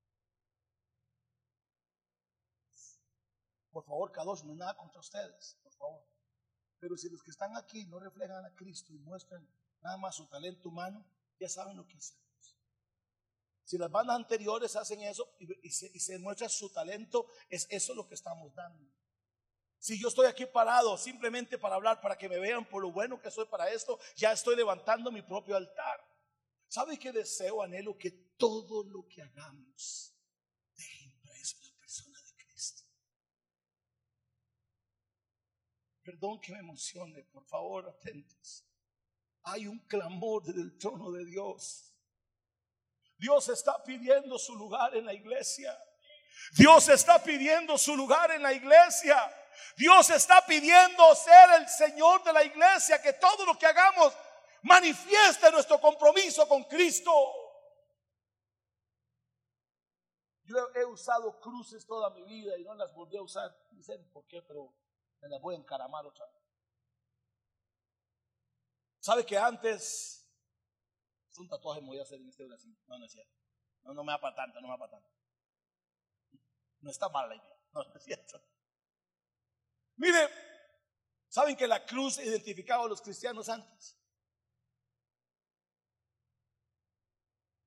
Por favor, Kadosh, no es nada contra ustedes, por favor. Pero si los que están aquí no reflejan a Cristo y muestran nada más su talento humano, ya saben lo que hacemos. Si las bandas anteriores hacen eso y, se, muestra su talento, es eso lo que estamos dando. Si yo estoy aquí parado simplemente para hablar, para que me vean por lo bueno que soy para esto, ya estoy levantando mi propio altar. ¿Sabe qué deseo, anhelo? Que todo lo que hagamos Perdón que me emocione, por favor, atentos. Hay un clamor desde el trono de Dios. Dios está pidiendo su lugar en la iglesia. Dios está pidiendo su lugar en la iglesia. Dios está pidiendo ser el Señor de la iglesia, que todo lo que hagamos manifieste nuestro compromiso con Cristo. Yo he usado cruces toda mi vida y no las volví a usar. Sé por qué, pero me la voy a encaramar otra vez. ¿Sabe que antes un tatuaje me voy a hacer en este Brasil? No, no es cierto. No, no me va para tanto, no me va para tanto. No está mal la idea, no, no es cierto. Mire, ¿Saben que la cruz identificaba a los cristianos antes?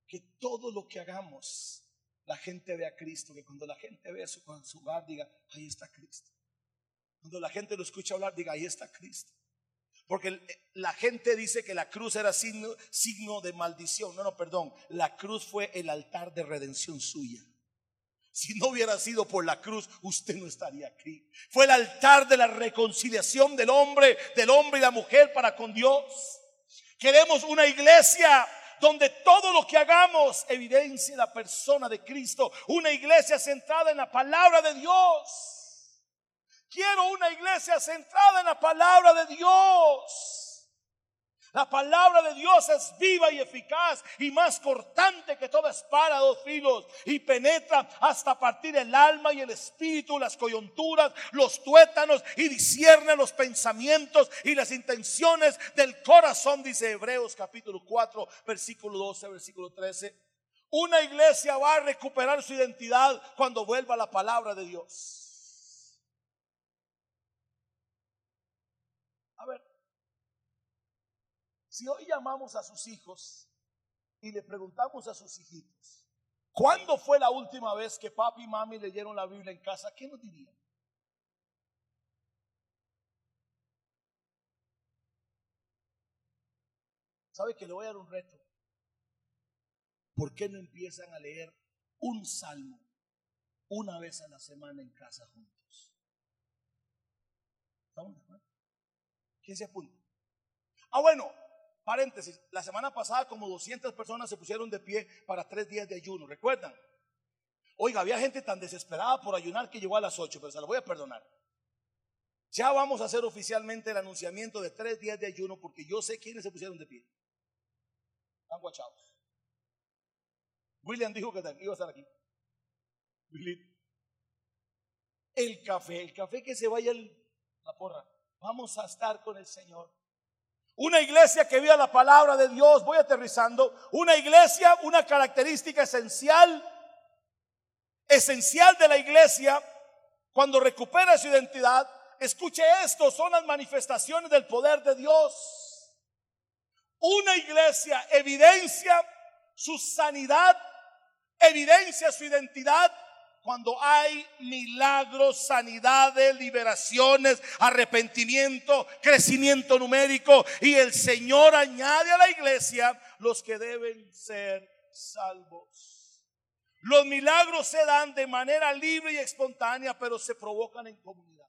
Que todo lo que hagamos, la gente ve a Cristo. Que cuando la gente ve con su hogar, diga, ahí está Cristo. Cuando la gente lo escucha hablar, diga, ahí está Cristo. Porque la gente dice que la cruz era signo, de maldición. No, no, perdón. La cruz fue el altar de redención suya. Si no hubiera sido por la cruz, usted no estaría aquí. Fue el altar de la reconciliación del hombre, del hombre y la mujer para con Dios. Queremos una iglesia donde todo lo que hagamos evidencie la persona de Cristo. Una iglesia centrada en la palabra de Dios. Quiero una iglesia centrada en la palabra de Dios. La palabra de Dios es viva y eficaz y más cortante que toda espada dos filos y penetra hasta partir el alma y el espíritu, las coyunturas, los tuétanos y discierne los pensamientos y las intenciones del corazón, dice Hebreos capítulo 4, versículo 12, versículo 13. Una iglesia va a recuperar su identidad cuando vuelva la palabra de Dios. Si hoy llamamos a sus hijos y le preguntamos a sus hijitos, ¿cuándo fue la última vez que papi y mami leyeron la Biblia en casa? ¿Qué nos dirían? ¿Sabe que le voy a dar un reto? ¿Por qué no empiezan a leer un salmo una vez a la semana en casa juntos? ¿Estamos de acuerdo? ¿Quién se apunta? Ah, bueno, Paréntesis, la semana pasada como 200 personas se pusieron de pie para tres días de ayuno, ¿recuerdan? Oiga, había gente tan desesperada por ayunar que llegó a las 8, pero se lo voy a perdonar. Ya vamos a hacer oficialmente el anunciamiento de tres días de ayuno porque yo sé quiénes se pusieron de pie. Están guachados. William dijo que iba a estar aquí. El café, el café que se vaya la porra. Vamos a estar con el Señor. Una iglesia que viva la palabra de Dios, voy aterrizando, una iglesia, una característica esencial, esencial de la iglesia, cuando recupera su identidad, escuche esto, son las manifestaciones del poder de Dios. Una iglesia evidencia su sanidad, evidencia su identidad cuando hay milagros, sanidades, liberaciones, arrepentimiento, crecimiento numérico y el Señor añade a la iglesia los que deben ser salvos. Los milagros se dan de manera libre y espontánea, pero se provocan en comunidad.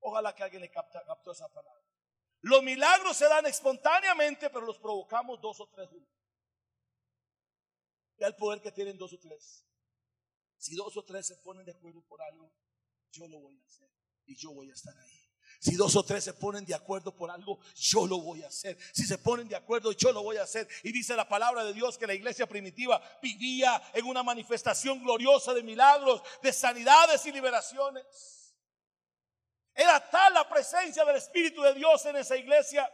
Ojalá que alguien le capte, captó esa palabra. Los milagros se dan espontáneamente, pero los provocamos dos o tres juntos. Ya el poder que tienen dos o tres. Si dos o tres se ponen de acuerdo por algo, yo lo voy a hacer y yo voy a estar ahí. Si dos o tres se ponen de acuerdo por algo, yo lo voy a hacer. Si se ponen de acuerdo, yo lo voy a hacer. Y dice la palabra de Dios que la iglesia primitiva vivía en una manifestación gloriosa de milagros, de sanidades y liberaciones. Era tal la presencia del Espíritu de Dios en esa iglesia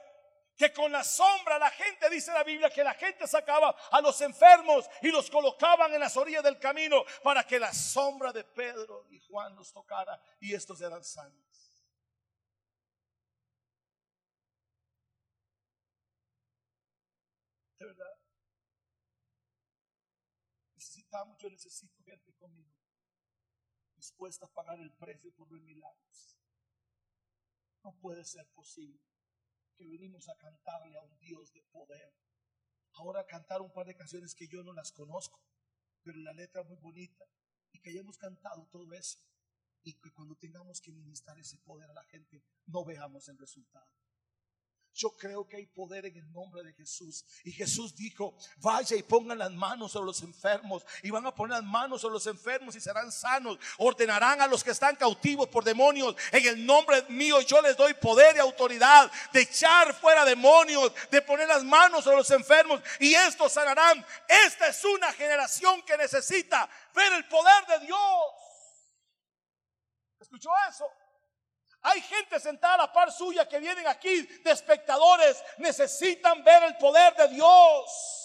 que con la sombra la gente, dice la Biblia, que la gente sacaba a los enfermos y los colocaban en las orillas del camino para que la sombra de Pedro y Juan los tocara y estos eran sanos. De verdad. Necesitamos, yo necesito gente conmigo, dispuesta a pagar el precio por los milagros. No puede ser posible que venimos a cantarle a un Dios de poder. Ahora cantar un par de canciones que yo no las conozco, pero la letra muy bonita y que hayamos cantado todo eso y que cuando tengamos que ministrar ese poder a la gente no veamos el resultado. Yo creo que hay poder en el nombre de Jesús. Y Jesús dijo, vaya y pongan las manos sobre los enfermos. Y van a poner las manos sobre los enfermos y serán sanos. Ordenarán a los que están cautivos por demonios. En el nombre mío yo les doy poder y autoridad de echar fuera demonios, de poner las manos sobre los enfermos. Y estos sanarán. Esta es una generación que necesita ver el poder de Dios. ¿Escuchó eso? Hay gente sentada a la par suya que vienen aquí de espectadores. Necesitan ver el poder de Dios.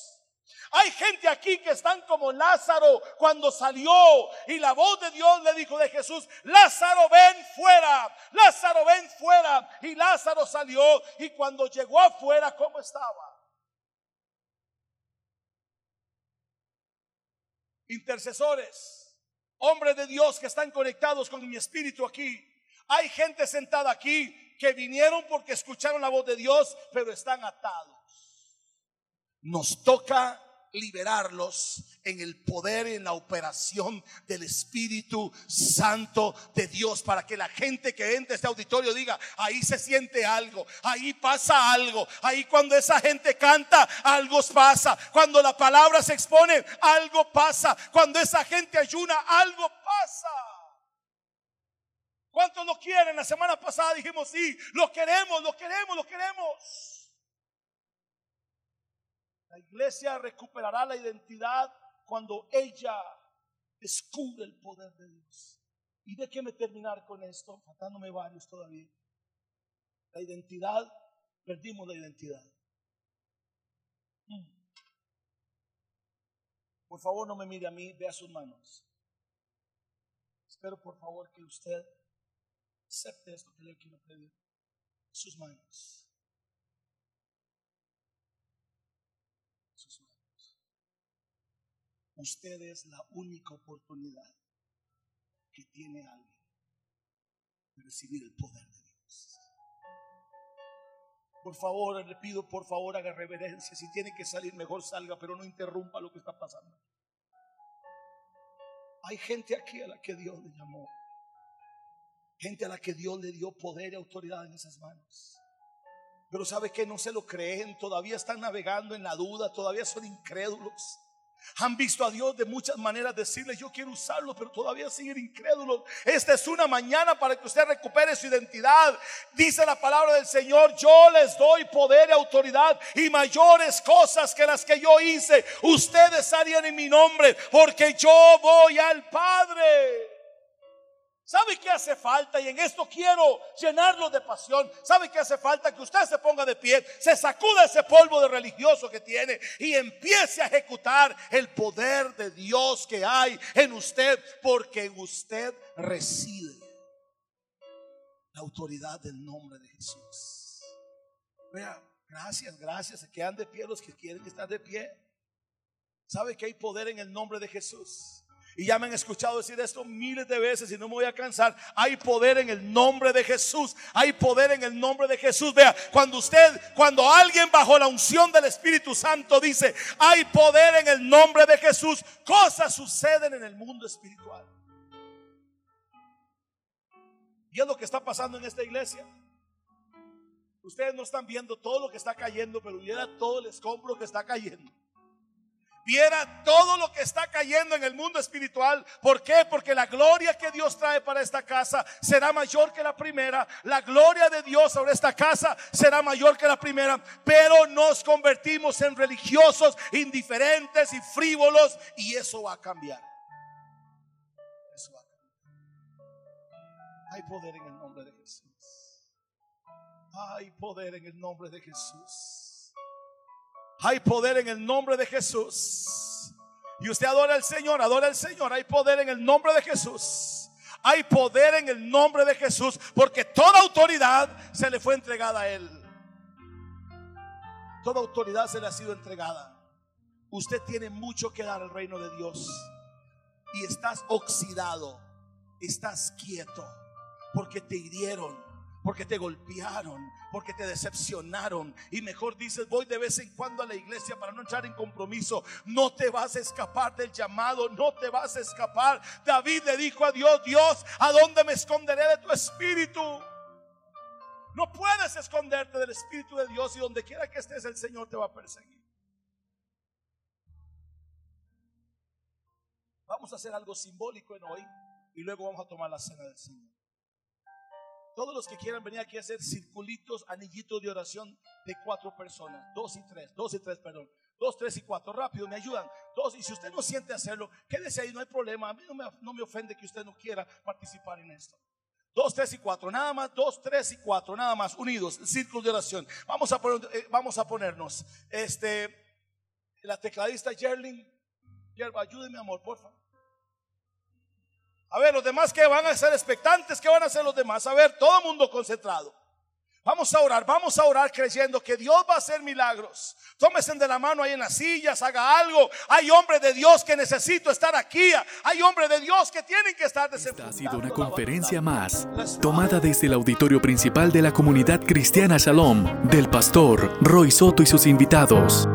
Hay gente aquí que están como Lázaro cuando salió y la voz de Dios le dijo de Jesús, Lázaro ven fuera, Lázaro ven fuera. Y Lázaro salió y cuando llegó afuera, ¿cómo estaba? Intercesores, hombres de Dios que están conectados con mi espíritu aquí. Hay gente sentada aquí que vinieron porque escucharon la voz de Dios, pero están atados. Nos toca liberarlos en el poder en la operación del Espíritu Santo de Dios para que la gente que entre a este auditorio diga, ahí se siente algo, ahí pasa algo, ahí cuando esa gente canta, algo pasa, cuando la palabra se expone, algo pasa, cuando esa gente ayuna, algo pasa. ¿Cuántos lo quieren? La semana pasada dijimos, sí, lo queremos, lo queremos, lo queremos. La iglesia recuperará la identidad cuando ella descubre el poder de Dios. Y déjeme terminar con esto, faltándome varios todavía. La identidad, perdimos la identidad. Mm. Por favor, no me mire a mí, vea sus manos. Espero por favor que usted acepte esto que le quiero pedir. Sus manos. Usted es la única oportunidad que tiene alguien de recibir el poder de Dios. Por favor, le pido, por favor, haga reverencia. Si tiene que salir, mejor salga, pero no interrumpa lo que está pasando. Hay gente aquí a la que Dios le llamó. Gente a la que Dios le dio poder y autoridad en esas manos. Pero sabe que no se lo creen, todavía están navegando en la duda, todavía son incrédulos. Han visto a Dios de muchas maneras decirle, yo quiero usarlo, pero todavía siguen incrédulos. Esta es una mañana para que usted recupere su identidad. Dice la palabra del Señor, yo les doy poder y autoridad y mayores cosas que las que yo hice. Ustedes harían en mi nombre, porque yo voy al Padre. ¿Sabe qué hace falta? Y en esto quiero llenarlo de pasión. ¿Sabe qué hace falta? Que usted se ponga de pie, se sacuda ese polvo de religioso que tiene y empiece a ejecutar el poder de Dios que hay en usted, porque usted reside la autoridad del nombre de Jesús. Vea, gracias, gracias. Se quedan de pie los que quieren estar de pie. ¿Sabe que hay poder en el nombre de Jesús? Y ya me han escuchado decir esto miles de veces y no me voy a cansar. Hay poder en el nombre de Jesús. Hay poder en el nombre de Jesús. Vea, cuando usted, cuando alguien bajo la unción del Espíritu Santo dice, hay poder en el nombre de Jesús, cosas suceden en el mundo espiritual. Y es lo que está pasando en esta iglesia. Ustedes no están viendo todo lo que está cayendo, pero viera todo el escombro que está cayendo viera todo lo que está cayendo en el mundo espiritual. ¿Por qué? Porque la gloria que Dios trae para esta casa será mayor que la primera. La gloria de Dios sobre esta casa será mayor que la primera. Pero nos convertimos en religiosos, indiferentes y frívolos. Y eso va a cambiar. Eso va a cambiar. Hay poder en el nombre de Jesús. Hay poder en el nombre de Jesús. Hay poder en el nombre de Jesús. Y usted adora al Señor, adora al Señor. Hay poder en el nombre de Jesús. Hay poder en el nombre de Jesús porque toda autoridad se le fue entregada a Él. Toda autoridad se le ha sido entregada. Usted tiene mucho que dar al reino de Dios. Y estás oxidado, estás quieto porque te hirieron, porque te golpearon, porque te decepcionaron. Y mejor dices, voy de vez en cuando a la iglesia para no entrar en compromiso. No te vas a escapar del llamado, no te vas a escapar. David le dijo a Dios, Dios, ¿a dónde me esconderé de tu espíritu? No puedes esconderte del espíritu de Dios y donde quiera que estés el Señor te va a perseguir. Vamos a hacer algo simbólico en hoy y luego vamos a tomar la cena del Señor. Todos los que quieran venir aquí a hacer circulitos, anillitos de oración de cuatro personas, dos y tres, dos y tres, perdón, dos, tres y cuatro, rápido, me ayudan. Dos, y si usted no siente hacerlo, quédese ahí, no hay problema. A mí no me, no me ofende que usted no quiera participar en esto. Dos, tres y cuatro, nada más, dos, tres y cuatro, nada más, unidos, círculo de oración. Vamos a, poner, eh, vamos a ponernos, este, la tecladista Yerling. Yerba, ayúdeme, amor, por favor. A ver, los demás que van a ser expectantes, ¿qué van a hacer los demás? A ver, todo el mundo concentrado. Vamos a orar, vamos a orar creyendo que Dios va a hacer milagros. Tómesen de la mano ahí en las sillas, haga algo. Hay hombres de Dios que necesito estar aquí. Hay hombres de Dios que tienen que estar Esta ha sido una conferencia más, tomada desde el auditorio principal de la comunidad cristiana Shalom, del pastor Roy Soto y sus invitados.